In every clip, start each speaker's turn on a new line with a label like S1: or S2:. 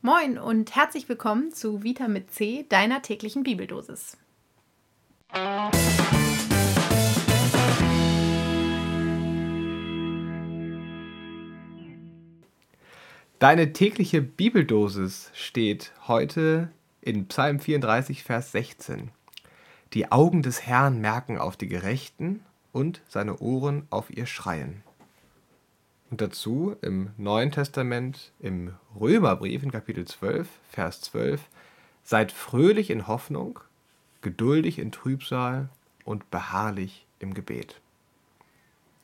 S1: Moin und herzlich willkommen zu Vita mit C, deiner täglichen Bibeldosis.
S2: Deine tägliche Bibeldosis steht heute in Psalm 34, Vers 16. Die Augen des Herrn merken auf die Gerechten und seine Ohren auf ihr Schreien. Und dazu im Neuen Testament, im Römerbrief in Kapitel 12, Vers 12, seid fröhlich in Hoffnung, geduldig in Trübsal und beharrlich im Gebet.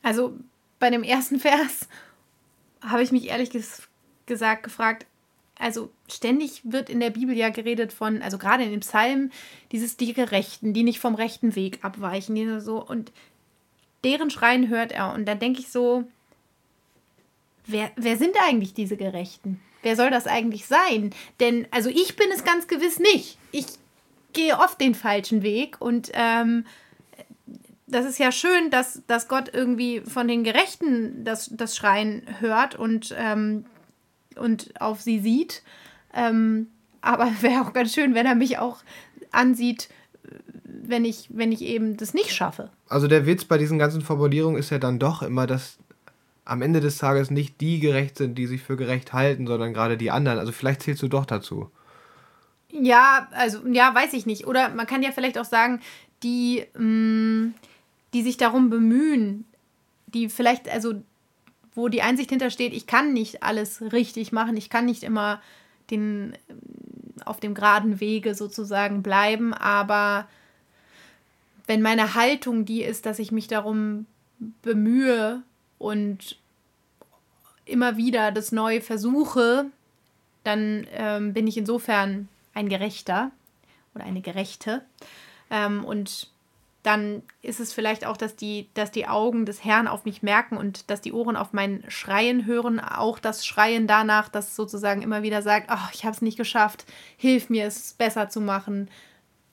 S1: Also bei dem ersten Vers habe ich mich ehrlich gesagt gefragt, also ständig wird in der Bibel ja geredet von, also gerade in den Psalmen, dieses die Gerechten, die nicht vom rechten Weg abweichen, die so und deren Schreien hört er und dann denke ich so, wer, wer sind eigentlich diese Gerechten? Wer soll das eigentlich sein? Denn, also ich bin es ganz gewiss nicht. Ich gehe oft den falschen Weg und ähm, das ist ja schön, dass, dass Gott irgendwie von den Gerechten das, das Schreien hört und, ähm, und auf sie sieht. Ähm, aber wäre auch ganz schön, wenn er mich auch ansieht, wenn ich, wenn ich eben das nicht schaffe.
S2: Also der Witz bei diesen ganzen Formulierungen ist ja dann doch immer, dass am Ende des Tages nicht die gerecht sind, die sich für gerecht halten, sondern gerade die anderen. Also vielleicht zählst du doch dazu.
S1: Ja, also ja, weiß ich nicht. Oder man kann ja vielleicht auch sagen, die, mh, mm, die sich darum bemühen, die vielleicht, also wo die Einsicht hintersteht, ich kann nicht alles richtig machen, ich kann nicht immer den auf dem geraden Wege sozusagen bleiben, aber wenn meine Haltung die ist, dass ich mich darum bemühe, und immer wieder das Neue versuche, dann ähm, bin ich insofern ein Gerechter oder eine Gerechte. Ähm, und dann ist es vielleicht auch, dass die, dass die Augen des Herrn auf mich merken und dass die Ohren auf mein Schreien hören. Auch das Schreien danach, das sozusagen immer wieder sagt, oh, ich habe es nicht geschafft, hilf mir, es besser zu machen.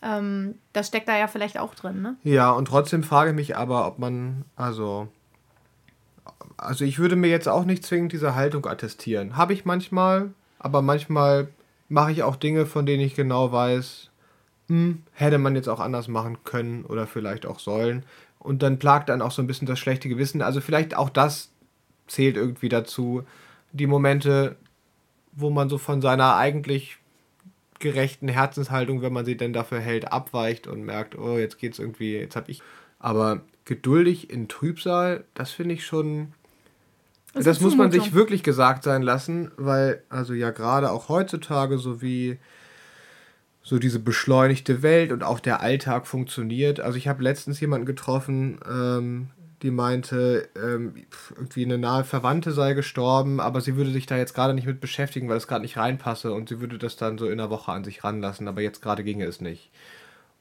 S1: Ähm, das steckt da ja vielleicht auch drin, ne?
S2: Ja, und trotzdem frage ich mich aber, ob man, also also ich würde mir jetzt auch nicht zwingend diese Haltung attestieren. Habe ich manchmal, aber manchmal mache ich auch Dinge, von denen ich genau weiß, hm, hätte man jetzt auch anders machen können oder vielleicht auch sollen. Und dann plagt dann auch so ein bisschen das schlechte Gewissen. Also vielleicht auch das zählt irgendwie dazu. Die Momente, wo man so von seiner eigentlich gerechten Herzenshaltung, wenn man sie denn dafür hält, abweicht und merkt, oh, jetzt geht's irgendwie, jetzt habe ich. Aber geduldig in Trübsal, das finde ich schon das, das muss man sich wirklich gesagt sein lassen, weil, also ja, gerade auch heutzutage, so wie so diese beschleunigte Welt und auch der Alltag funktioniert. Also ich habe letztens jemanden getroffen, ähm, die meinte, ähm, irgendwie eine nahe Verwandte sei gestorben, aber sie würde sich da jetzt gerade nicht mit beschäftigen, weil es gerade nicht reinpasse und sie würde das dann so in einer Woche an sich ranlassen, aber jetzt gerade ginge es nicht.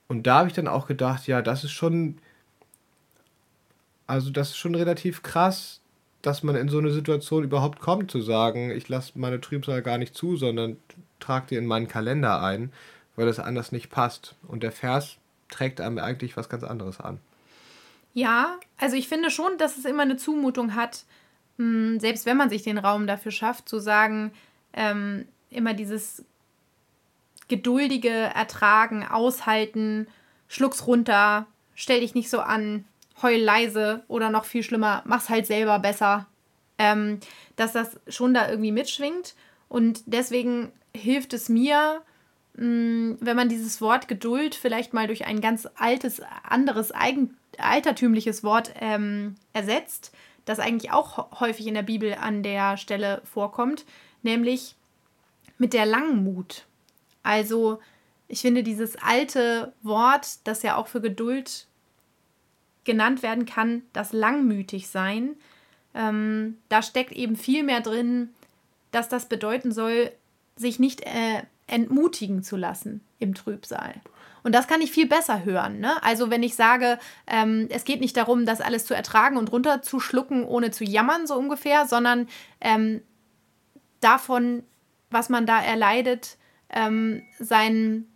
S2: Und da habe ich dann auch gedacht, ja, das ist schon, also das ist schon relativ krass, dass man in so eine Situation überhaupt kommt, zu sagen, ich lasse meine Trübsal gar nicht zu, sondern trage die in meinen Kalender ein, weil das anders nicht passt. Und der Vers trägt einem eigentlich was ganz anderes an.
S1: Ja, also ich finde schon, dass es immer eine Zumutung hat, hm, selbst wenn man sich den Raum dafür schafft, zu sagen, ähm, immer dieses geduldige Ertragen, Aushalten, schluck's runter, stell dich nicht so an, heul leise oder noch viel schlimmer, mach's halt selber besser. Ähm, dass das schon da irgendwie mitschwingt. Und deswegen hilft es mir, mh, mm, wenn man dieses Wort Geduld vielleicht mal durch ein ganz altes, anderes, eigen, altertümliches Wort ähm, ersetzt, das eigentlich auch häufig in der Bibel an der Stelle vorkommt, nämlich mit der Langmut. Also ich finde dieses alte Wort, das ja auch für Geduld genannt werden kann, das langmütig sein. Ähm, da steckt eben viel mehr drin, dass das bedeuten soll, sich nicht äh, entmutigen zu lassen im Trübsal. Und das kann ich viel besser hören. Ne? Also wenn ich sage, ähm, es geht nicht darum, das alles zu ertragen und runterzuschlucken, ohne zu jammern, so ungefähr, sondern ähm, davon, was man da erleidet, ähm, seinen,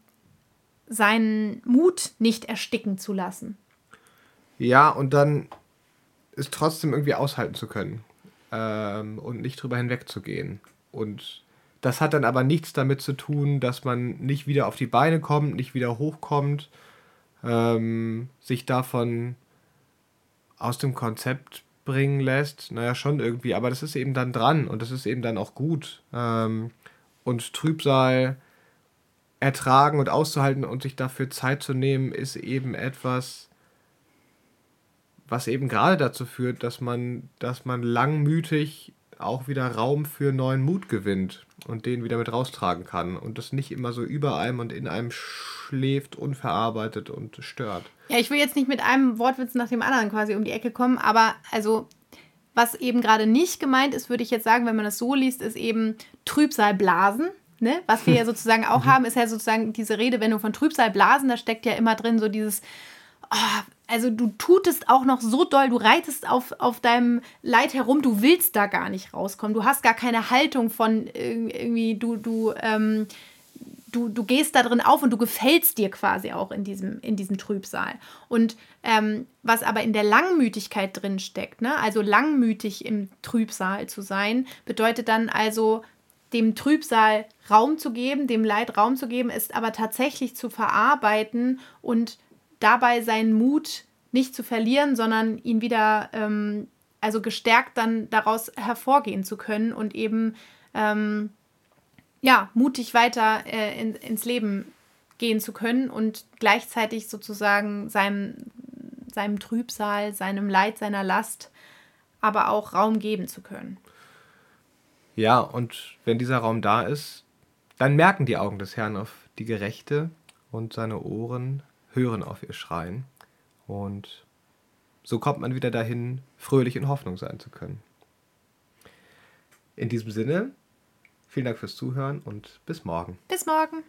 S1: seinen Mut nicht ersticken zu lassen.
S2: Ja, und dann ist trotzdem irgendwie aushalten zu können ähm, und nicht drüber hinwegzugehen. Und das hat dann aber nichts damit zu tun, dass man nicht wieder auf die Beine kommt, nicht wieder hochkommt, ähm, sich davon aus dem Konzept bringen lässt. Naja, schon irgendwie, aber das ist eben dann dran und das ist eben dann auch gut. Ähm, und Trübsal ertragen und auszuhalten und sich dafür Zeit zu nehmen, ist eben etwas, was eben gerade dazu führt, dass man, dass man langmütig auch wieder Raum für neuen Mut gewinnt und den wieder mit raustragen kann und das nicht immer so über einem und in einem schläft, unverarbeitet und stört.
S1: Ja, ich will jetzt nicht mit einem Wortwitz nach dem anderen quasi um die Ecke kommen, aber also was eben gerade nicht gemeint ist, würde ich jetzt sagen, wenn man das so liest, ist eben Trübsalblasen. Ne? Was wir ja sozusagen auch mhm. haben, ist ja sozusagen diese Redewendung von Trübsalblasen, da steckt ja immer drin so dieses, oh, also du tutest auch noch so doll, du reitest auf, auf deinem Leid herum, du willst da gar nicht rauskommen. Du hast gar keine Haltung von irgendwie, du, du, ähm, du, du gehst da drin auf und du gefällst dir quasi auch in diesem, in diesem Trübsal. Und ähm, was aber in der Langmütigkeit drin steckt, ne? also langmütig im Trübsal zu sein, bedeutet dann also, dem Trübsal Raum zu geben, dem Leid Raum zu geben, ist aber tatsächlich zu verarbeiten und dabei seinen Mut nicht zu verlieren, sondern ihn wieder, ähm, also gestärkt dann daraus hervorgehen zu können und eben, ähm, ja, mutig weiter äh, in, ins Leben gehen zu können und gleichzeitig sozusagen seinem, seinem Trübsal, seinem Leid, seiner Last, aber auch Raum geben zu können.
S2: Ja, und wenn dieser Raum da ist, dann merken die Augen des Herrn auf die Gerechte und seine Ohren hören auf ihr Schreien. Und so kommt man wieder dahin, fröhlich in Hoffnung sein zu können. In diesem Sinne, vielen Dank fürs Zuhören und bis morgen.
S1: Bis morgen.